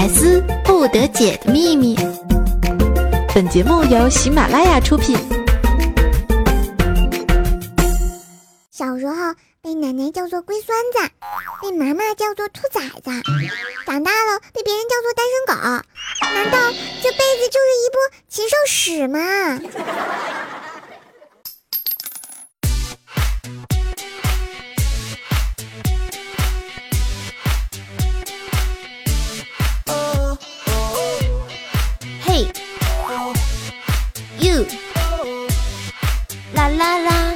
百思不得解的秘密。本节目由喜马拉雅出品。小时候被奶奶叫做龟孙子，被妈妈叫做兔崽子，长大了被别人叫做单身狗。难道这辈子就是一部禽兽史吗？啦啦啦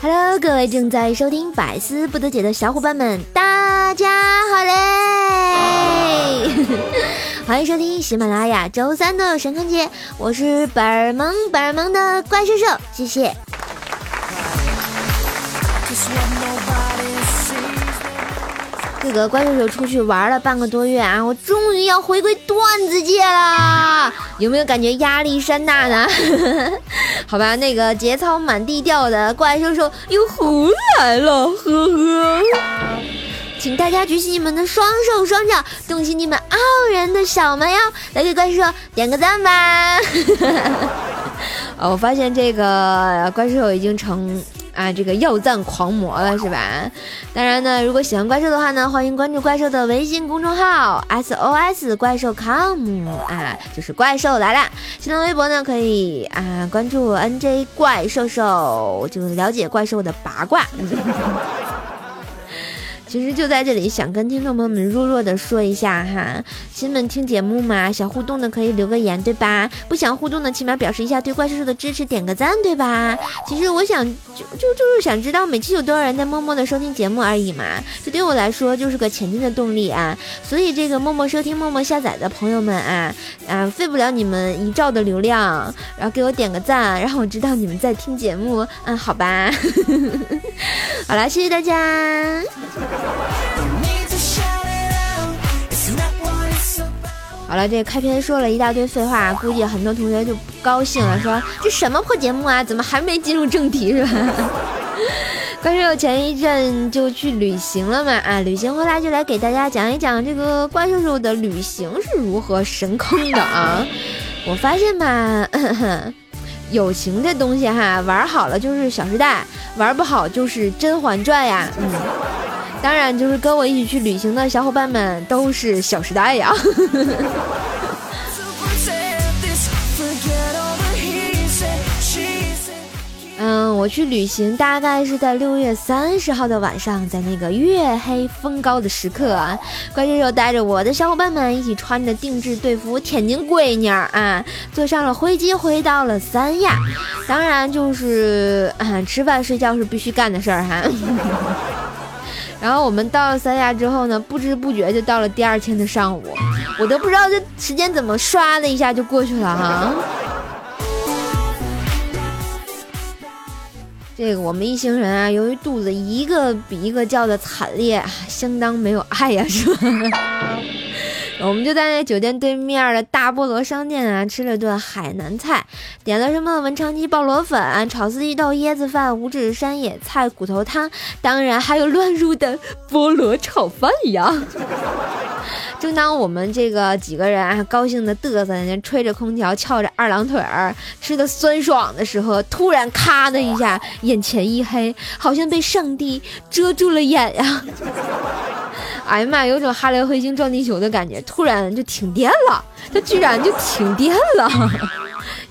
！Hello，各位正在收听百思不得解的小伙伴们，大家好嘞！欢迎收听喜马拉雅周三的神坑节，我是本儿萌本儿萌的怪兽兽，谢谢。这个怪兽兽出去玩了半个多月啊，我终于要回归段子界啦！有没有感觉压力山大呢？好吧，那个节操满地掉的怪兽兽又回来了，呵呵。请大家举起你们的双手双脚，动起你们傲人的小蛮腰，来给怪兽兽点个赞吧！啊，我发现这个怪兽兽已经成。啊，这个要赞狂魔了是吧？当然呢，如果喜欢怪兽的话呢，欢迎关注怪兽的微信公众号 SOS 怪兽 com 啊，就是怪兽来了。新浪微博呢，可以啊关注 NJ 怪兽兽，就了解怪兽的八卦。其实就在这里，想跟听众朋友们弱弱的说一下哈，亲们听节目嘛，想互动的可以留个言，对吧？不想互动的，起码表示一下对怪兽兽的支持，点个赞，对吧？其实我想就就就是想知道每期有多少人在默默的收听节目而已嘛，这对我来说就是个前进的动力啊。所以这个默默收听、默默下载的朋友们啊啊，费不了你们一兆的流量，然后给我点个赞，让我知道你们在听节目，嗯，好吧。好了，谢谢大家。好了，这开篇说了一大堆废话，估计很多同学就不高兴了，说这什么破节目啊，怎么还没进入正题是吧？怪兽前一阵就去旅行了嘛，啊，旅行回来就来给大家讲一讲这个怪兽兽的旅行是如何神坑的啊！我发现吧，友情这东西哈，玩好了就是《小时代》，玩不好就是《甄嬛传》呀，嗯。当然，就是跟我一起去旅行的小伙伴们都是《小时代》呀。我去旅行大概是在六月三十号的晚上，在那个月黑风高的时刻啊，关键又带着我的小伙伴们一起穿着定制队服天津闺女儿啊，坐上了飞机回到了三亚。当然，就是啊，吃饭睡觉是必须干的事儿哈。然后我们到了三亚之后呢，不知不觉就到了第二天的上午，我都不知道这时间怎么刷的一下就过去了哈。这个我们一行人啊，由于肚子一个比一个叫的惨烈，相当没有爱呀，是吧？我们就在那酒店对面的大菠萝商店啊，吃了顿海南菜，点了什么文昌鸡爆螺粉、炒四季豆、椰子饭、五指山野菜骨头汤，当然还有乱入的菠萝炒饭呀。正当我们这个几个人啊高兴的嘚瑟，那吹着空调，翘着二郎腿儿，吃的酸爽的时候，突然咔的一下，眼前一黑，好像被上帝遮住了眼呀。哎呀妈呀，有种哈雷彗星撞地球的感觉，突然就停电了，它居然就停电了。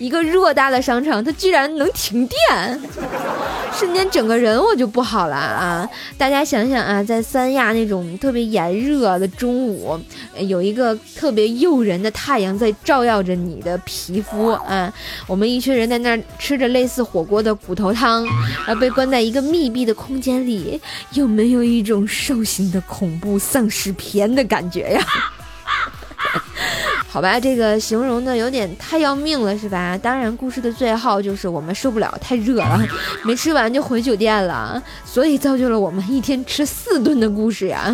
一个偌大的商场，它居然能停电，瞬间整个人我就不好了啊！大家想想啊，在三亚那种特别炎热的中午，有一个特别诱人的太阳在照耀着你的皮肤啊，我们一群人在那儿吃着类似火锅的骨头汤，然后被关在一个密闭的空间里，有没有一种兽性的恐怖丧尸片的感觉呀？好吧，这个形容的有点太要命了，是吧？当然，故事的最后就是我们受不了，太热了，没吃完就回酒店了，所以造就了我们一天吃四顿的故事呀。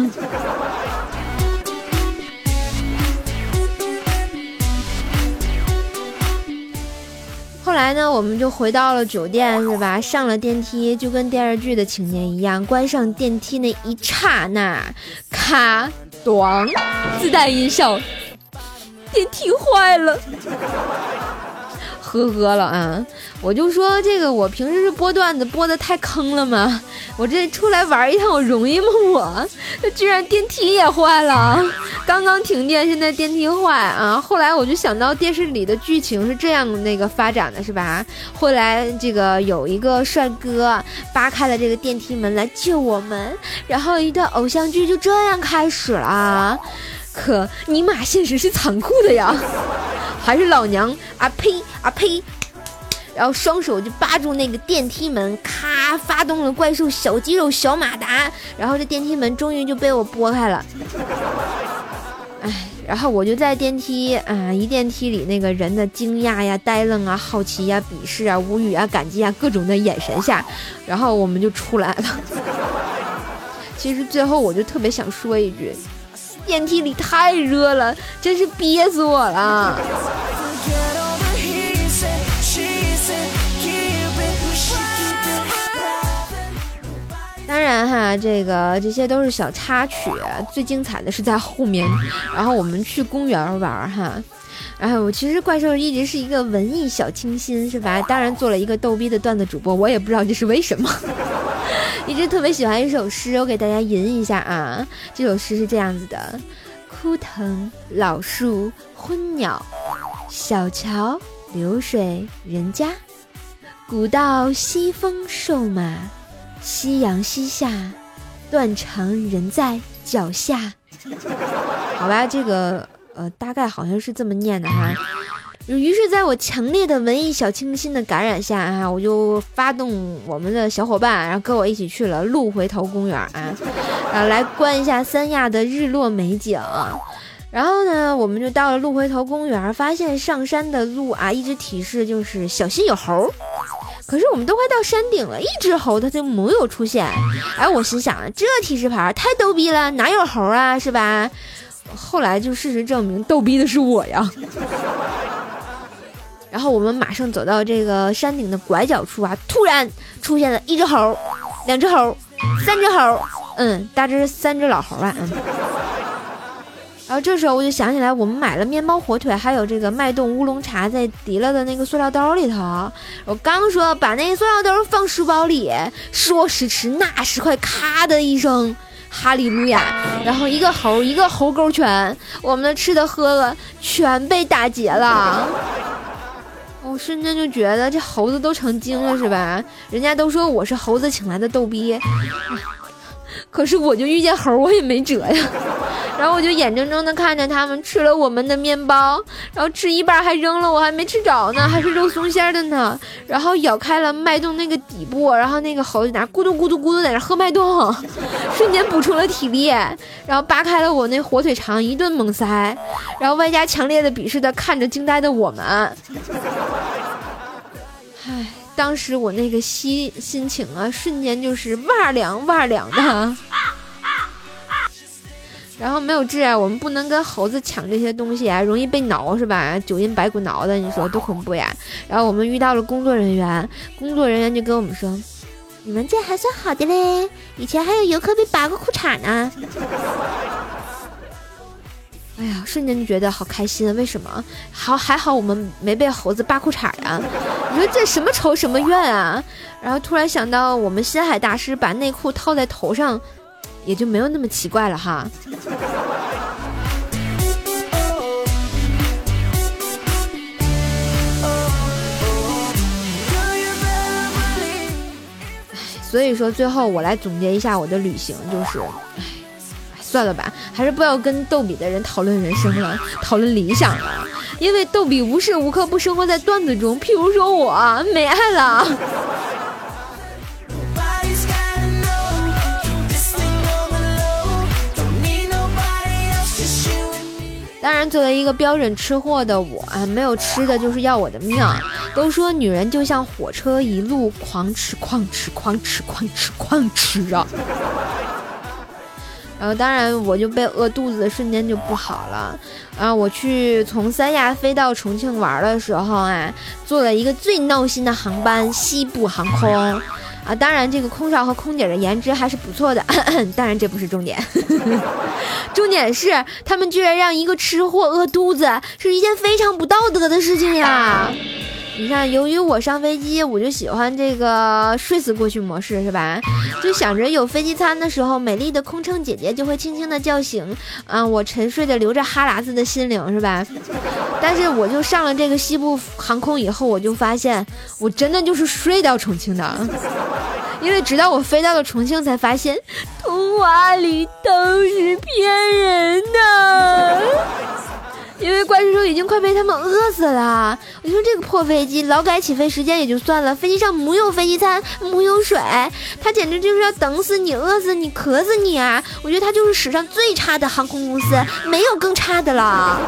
后来呢，我们就回到了酒店，是吧？上了电梯，就跟电视剧的情节一样，关上电梯那一刹那，咔。咣，自带音效，电梯坏了。呵呵了啊！我就说这个，我平时是播段子播的太坑了吗？我这出来玩一趟，我容易吗？我居然电梯也坏了，刚刚停电，现在电梯坏啊！后来我就想到电视里的剧情是这样那个发展的，是吧？后来这个有一个帅哥扒开了这个电梯门来救我们，然后一段偶像剧就这样开始了。可尼玛，现实是残酷的呀！还是老娘啊呸啊呸！然后双手就扒住那个电梯门，咔发动了怪兽小肌肉小马达，然后这电梯门终于就被我拨开了。哎，然后我就在电梯啊一电梯里那个人的惊讶呀、呆愣啊、好奇呀、鄙视啊、无语啊、感激啊各种的眼神下，然后我们就出来了。其实最后我就特别想说一句。电梯里太热了，真是憋死我了。当然哈，这个这些都是小插曲，最精彩的是在后面。然后我们去公园玩哈，然后我其实怪兽一直是一个文艺小清新，是吧？当然做了一个逗逼的段子主播，我也不知道这是为什么。一直特别喜欢一首诗，我给大家吟一下啊。这首诗是这样子的：枯藤老树昏鸟，小桥流水人家，古道西风瘦马，夕阳西下，断肠人在脚下。好吧，这个呃，大概好像是这么念的哈。于是，在我强烈的文艺小清新的感染下啊，我就发动我们的小伙伴，然后跟我一起去了鹿回头公园啊，啊，来观一下三亚的日落美景。然后呢，我们就到了鹿回头公园，发现上山的路啊，一直提示就是小心有猴。可是我们都快到山顶了，一只猴它就没有出现。哎，我心想，这提示牌太逗逼了，哪有猴啊，是吧？后来就事实证明，逗逼的是我呀。然后我们马上走到这个山顶的拐角处啊，突然出现了一只猴，两只猴，三只猴，嗯，大致是三只老猴吧，嗯。然后这时候我就想起来，我们买了面包、火腿，还有这个脉动乌龙茶，在提了的那个塑料兜里头。我刚说把那个塑料兜放书包里，说时迟，那时快，咔的一声，哈利路亚！然后一个猴，一个猴勾拳，我们的吃的喝的全被打劫了。我瞬间就觉得这猴子都成精了是吧？人家都说我是猴子请来的逗逼，可是我就遇见猴，我也没辙呀。然后我就眼睁睁的看着他们吃了我们的面包，然后吃一半还扔了，我还没吃着呢，还是肉松馅的呢。然后咬开了脉动那个底部，然后那个猴子在那咕嘟咕嘟咕嘟在那喝脉动，瞬间补充了体力。然后扒开了我那火腿肠，一顿猛塞，然后外加强烈的鄙视的看着惊呆的我们。唉，当时我那个心心情啊，瞬间就是哇凉哇凉的。然后没有治啊，我们不能跟猴子抢这些东西啊，容易被挠是吧？九阴白骨挠的，你说多恐怖呀！然后我们遇到了工作人员，工作人员就跟我们说：“你们这还算好的嘞，以前还有游客被拔过裤衩呢。” 哎呀，瞬间就觉得好开心！为什么？好还好我们没被猴子扒裤衩呀！你说这什么仇什么怨啊？然后突然想到，我们心海大师把内裤套在头上。也就没有那么奇怪了哈。所以说最后我来总结一下我的旅行，就是，唉，算了吧，还是不要跟逗比的人讨论人生了，讨论理想了，因为逗比无时无刻不生活在段子中。譬如说我没爱了。当然，作为一个标准吃货的我啊，没有吃的就是要我的命。都说女人就像火车，一路狂吃、狂吃、狂吃、狂吃、狂吃啊。然后，当然我就被饿肚子的瞬间就不好了。啊，我去从三亚飞到重庆玩的时候啊，坐了一个最闹心的航班——西部航空。啊。当然，这个空少和空姐的颜值还是不错的，当然这不是重点，重点是他们居然让一个吃货饿肚子，是一件非常不道德的事情呀。你看，由于我上飞机，我就喜欢这个睡死过去模式，是吧？就想着有飞机餐的时候，美丽的空乘姐姐就会轻轻的叫醒，啊，我沉睡的流着哈喇子的心灵，是吧？但是我就上了这个西部航空以后，我就发现，我真的就是睡到重庆的，因为直到我飞到了重庆，才发现，童话里都是骗人的。因为怪兽兽已经快被他们饿死了。我说这个破飞机，劳改起飞时间也就算了，飞机上没有飞机餐，没有水，他简直就是要等死你、饿死你、渴死你啊！我觉得他就是史上最差的航空公司，没有更差的了。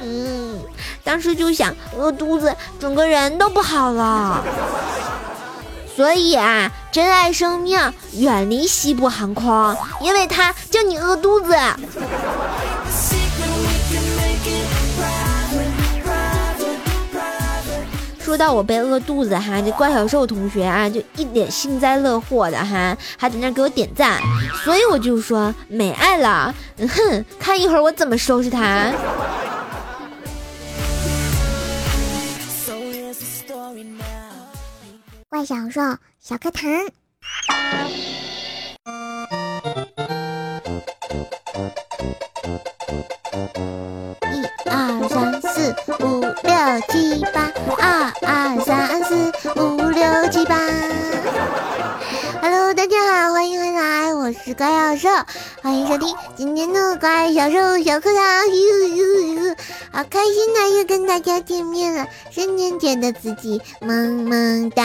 嗯，当时就想饿肚子，整个人都不好了。所以啊，珍爱生命，远离西部航空，因为它叫你饿肚子。说到我被饿肚子哈，这怪小兽同学啊，就一脸幸灾乐祸的哈，还在那给我点赞，所以我就说没爱了，哼，看一会儿我怎么收拾他。怪小兽小课堂。是怪小兽，欢迎收听今天的怪小兽小课堂。好开心啊，又跟大家见面了，瞬间觉得自己萌萌哒。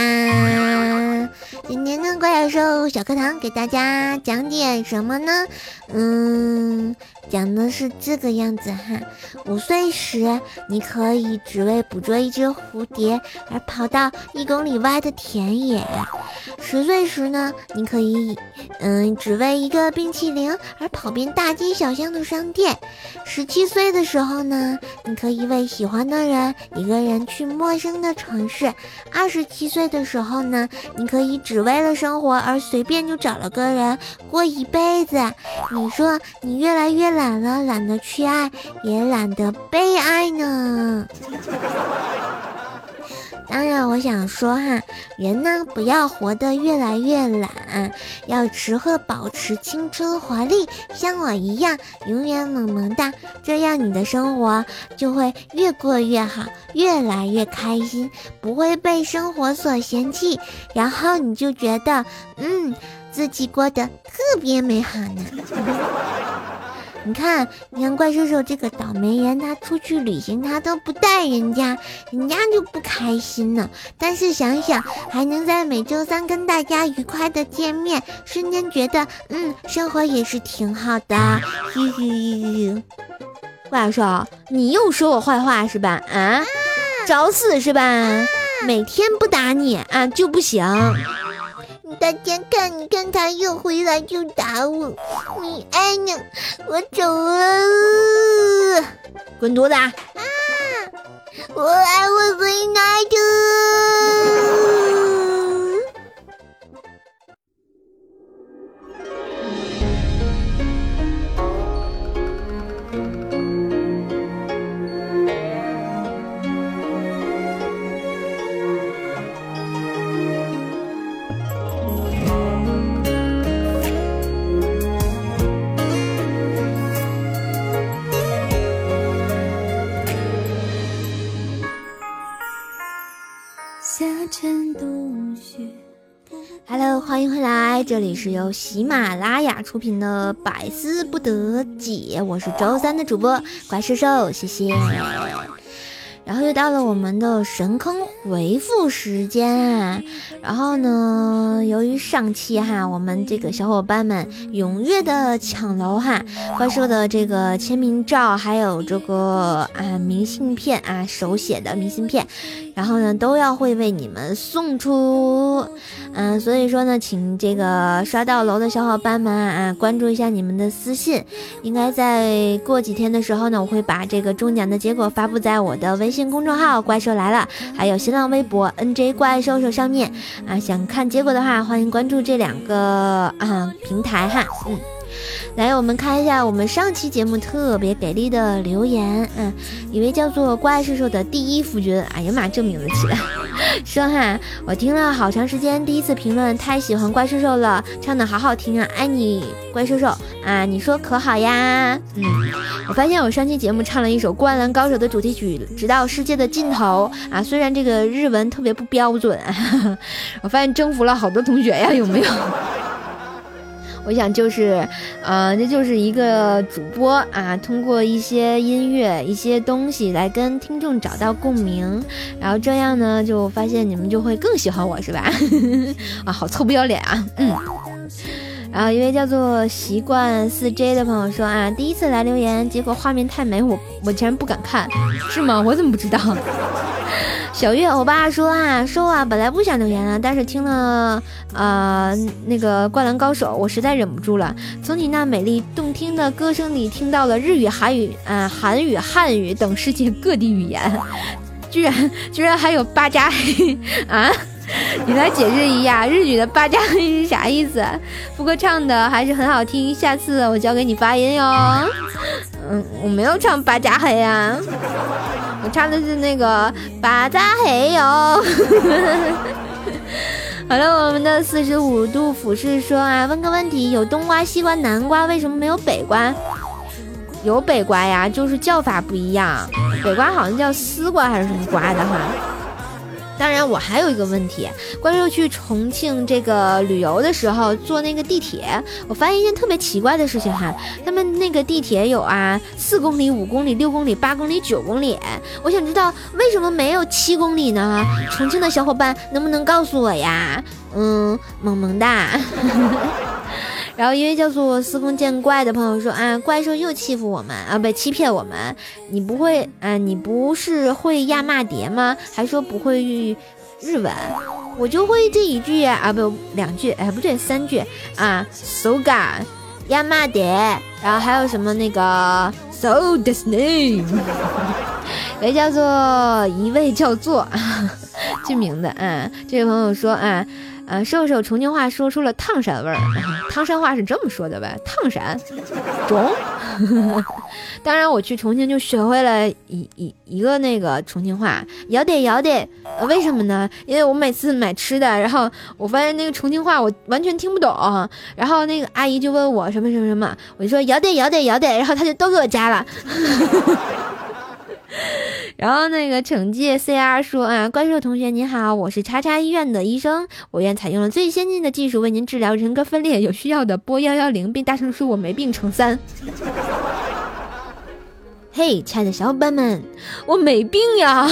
今天的怪小兽小课堂给大家讲点什么呢？嗯。讲的是这个样子哈，五岁时你可以只为捕捉一只蝴蝶而跑到一公里外的田野；十岁时呢，你可以嗯只为一个冰淇淋而跑遍大街小巷的商店；十七岁的时候呢，你可以为喜欢的人一个人去陌生的城市；二十七岁的时候呢，你可以只为了生活而随便就找了个人过一辈子。你说你越来越懒。懒了，懒得去爱，也懒得被爱呢。当然，我想说哈，人呢不要活得越来越懒，要时刻保持青春活力，像我一样永远萌萌哒，这样你的生活就会越过越好，越来越开心，不会被生活所嫌弃，然后你就觉得，嗯，自己过得特别美好呢。你看，你看怪兽兽这个倒霉人，他出去旅行他都不带人家，人家就不开心呢。但是想想还能在每周三跟大家愉快的见面，瞬间觉得，嗯，生活也是挺好的。嘿嘿，怪兽兽，你又说我坏话是吧？啊，找死是吧？每天不打你啊就不行。大家看，你看他又回来就打我，你爱呢？我走了，滚犊子！啊，我爱我回来的。是由喜马拉雅出品的《百思不得解》，我是周三的主播怪兽兽，谢谢。然后又到了我们的神坑回复时间啊，然后呢，由于上期哈，我们这个小伙伴们踊跃的抢楼哈，怪兽的这个签名照，还有这个啊明信片啊手写的明信片，然后呢都要会为你们送出。嗯，所以说呢，请这个刷到楼的小伙伴们啊，关注一下你们的私信。应该在过几天的时候呢，我会把这个中奖的结果发布在我的微信公众号“怪兽来了”，还有新新浪微博 “nj 怪兽兽”上面啊。想看结果的话，欢迎关注这两个啊平台哈。嗯。来，我们看一下我们上期节目特别给力的留言。嗯，一位叫做怪兽兽的第一夫君，哎呀妈，这名字起的，说哈，我听了好长时间，第一次评论，太喜欢怪兽兽了，唱的好好听啊，爱你怪兽兽啊，你说可好呀？嗯，我发现我上期节目唱了一首《灌篮高手》的主题曲《直到世界的尽头》啊，虽然这个日文特别不标准，我发现征服了好多同学呀，有没有？我想就是，呃，这就是一个主播啊，通过一些音乐、一些东西来跟听众找到共鸣，然后这样呢，就发现你们就会更喜欢我，是吧？啊，好臭不要脸啊！嗯。然后一位叫做习惯四 J 的朋友说啊，第一次来留言，结果画面太美，我我竟然不敢看，是吗？我怎么不知道？小月欧巴说啊，说啊，本来不想留言了，但是听了啊那个灌篮高手，我实在忍不住了。从你那美丽动听的歌声里，听到了日语、韩语、啊韩语、汉语等世界各地语言，居然居然还有巴扎嘿啊！你来解释一下日语的八加黑是啥意思？不过唱的还是很好听，下次我教给你发音哟。嗯，我没有唱八加黑呀。我唱的是那个巴扎黑哟。好了，我们的四十五度俯视说啊，问个问题，有冬瓜、西瓜、南瓜，为什么没有北瓜？有北瓜呀，就是叫法不一样。北瓜好像叫丝瓜还是什么瓜的哈。当然，我还有一个问题，关于去重庆这个旅游的时候坐那个地铁，我发现一件特别奇怪的事情哈，他们那个地铁有啊四公里、五公里、六公里、八公里、九公里，我想知道为什么没有七公里呢？重庆的小伙伴能不能告诉我呀？嗯，萌萌哒。然后一位叫做司空见怪的朋友说啊，怪兽又欺负我们啊，不欺骗我们。你不会啊？你不是会亚骂蝶吗？还说不会日文，我就会这一句啊，不两句，哎不对，三句啊，so ga 亚骂蝶，然后还有什么那个 so this name，也叫做一位叫做 这名的啊，这位朋友说啊。啊，瘦瘦重庆话说出了烫山味儿，汤山话是这么说的呗？烫山中。当然，我去重庆就学会了一一一个那个重庆话，要得要得。为什么呢？因为我每次买吃的，然后我发现那个重庆话我完全听不懂，然后那个阿姨就问我什么什么什么，我就说要得要得要得，然后他就都给我加了。然后那个惩戒 CR 说啊，怪兽同学您好，我是叉叉医院的医生，我院采用了最先进的技术为您治疗人格分裂，有需要的拨幺幺零，并大声说我没病乘三。嘿，亲爱的小伙伴们，我没病呀。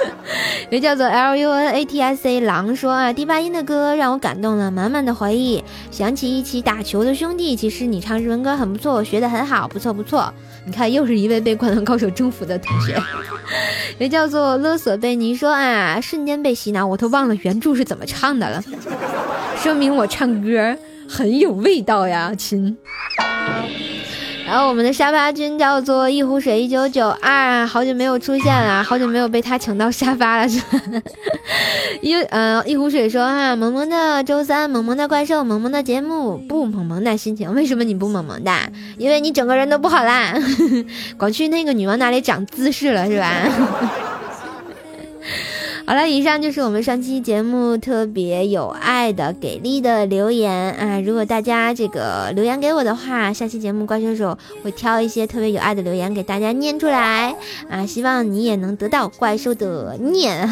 也叫做 L U N A T S A 狼说啊，第八音的歌让我感动了，满满的回忆，想起一起打球的兄弟。其实你唱日文歌很不错，我学的很好，不错不错。你看，又是一位被灌篮高手征服的同学。也叫做勒索贝尼说啊，瞬间被洗脑，我都忘了原著是怎么唱的了，说明我唱歌很有味道呀，亲。然后我们的沙发君叫做一壶水一九九二，好久没有出现了，好久没有被他请到沙发了，是吧？一呃一壶水说哈，萌萌的周三，萌萌的怪兽，萌萌的节目，不萌萌的心情，为什么你不萌萌的？因为你整个人都不好啦，光去那个女王那里长姿势了，是吧？好了，以上就是我们上期节目特别有爱的、给力的留言啊！如果大家这个留言给我的话，下期节目怪兽手会挑一些特别有爱的留言给大家念出来啊！希望你也能得到怪兽的念。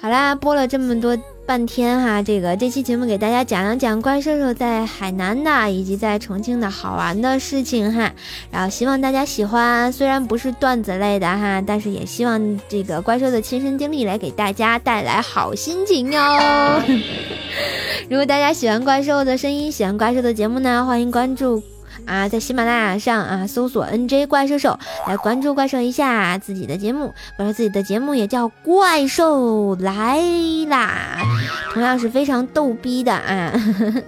好啦，播了这么多。半天哈，这个这期节目给大家讲一讲怪兽兽在海南的以及在重庆的好玩的事情哈，然后希望大家喜欢，虽然不是段子类的哈，但是也希望这个怪兽的亲身经历来给大家带来好心情哟。如果大家喜欢怪兽的声音，喜欢怪兽的节目呢，欢迎关注。啊，在喜马拉雅上啊搜索 NJ 怪兽兽来关注怪兽一下自己的节目，关注自己的节目也叫怪兽来啦，同样是非常逗逼的啊。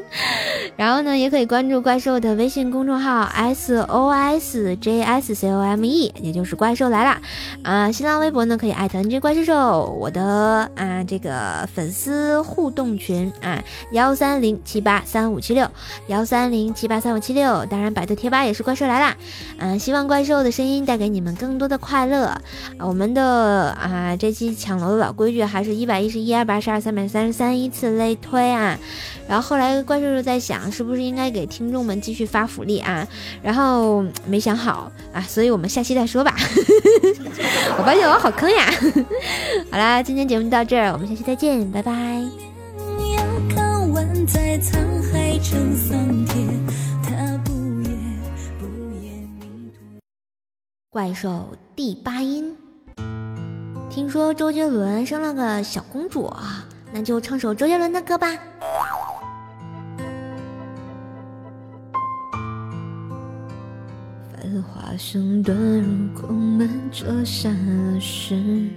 然后呢，也可以关注怪兽的微信公众号 S O S J S C O M E，也就是怪兽来啦。啊，新浪微博呢可以艾特 NJ 怪兽兽，我的啊这个粉丝互动群啊幺三零七八三五七六幺三零七八三五七六，当然百度贴吧也是怪兽来啦。嗯，希望怪兽的声音带给你们更多的快乐。啊，我们的啊这期抢楼的老规矩还是一百一十一、二百二十二、三百三十三依次类推啊。然后后来怪兽兽在想，是不是应该给听众们继续发福利啊？然后没想好啊，所以我们下期再说吧。我发现我好坑呀！好啦，今天节目到这儿，我们下期再见，拜拜。怪兽第八音，听说周杰伦生了个小公主啊，那就唱首周杰伦的歌吧。繁华声遁入空门，折煞了世人。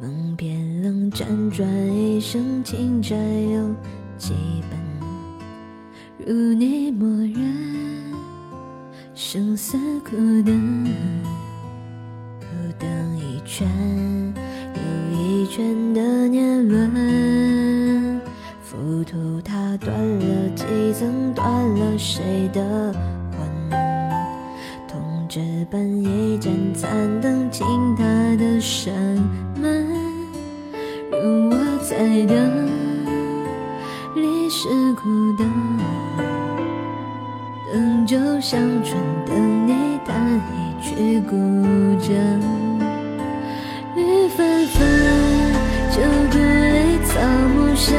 梦变冷，辗转一生，情债有几本？如你默认，生死苦等，苦等一圈又一圈的年轮，浮屠塔断了几层，断了谁的？这般一盏残灯，倾他的山门，如我在等，历史苦等，等就像春，等你弹一曲古筝，雨纷纷，旧故里草木深，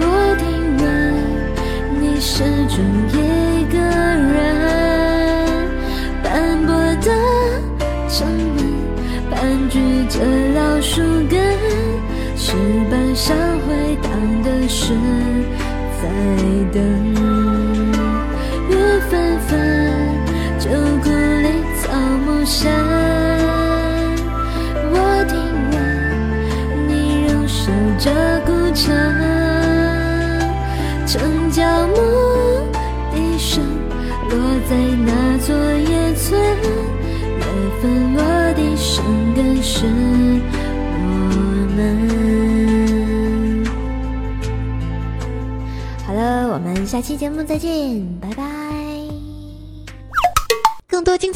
我听闻你始终一个人。斑驳的城门盘踞着老树根，石板上回荡的是，在等。山我听闻你仍守着孤城，城郊牧笛声落在那座野村，缘分落地生根是我们。好了，我们下期节目再见，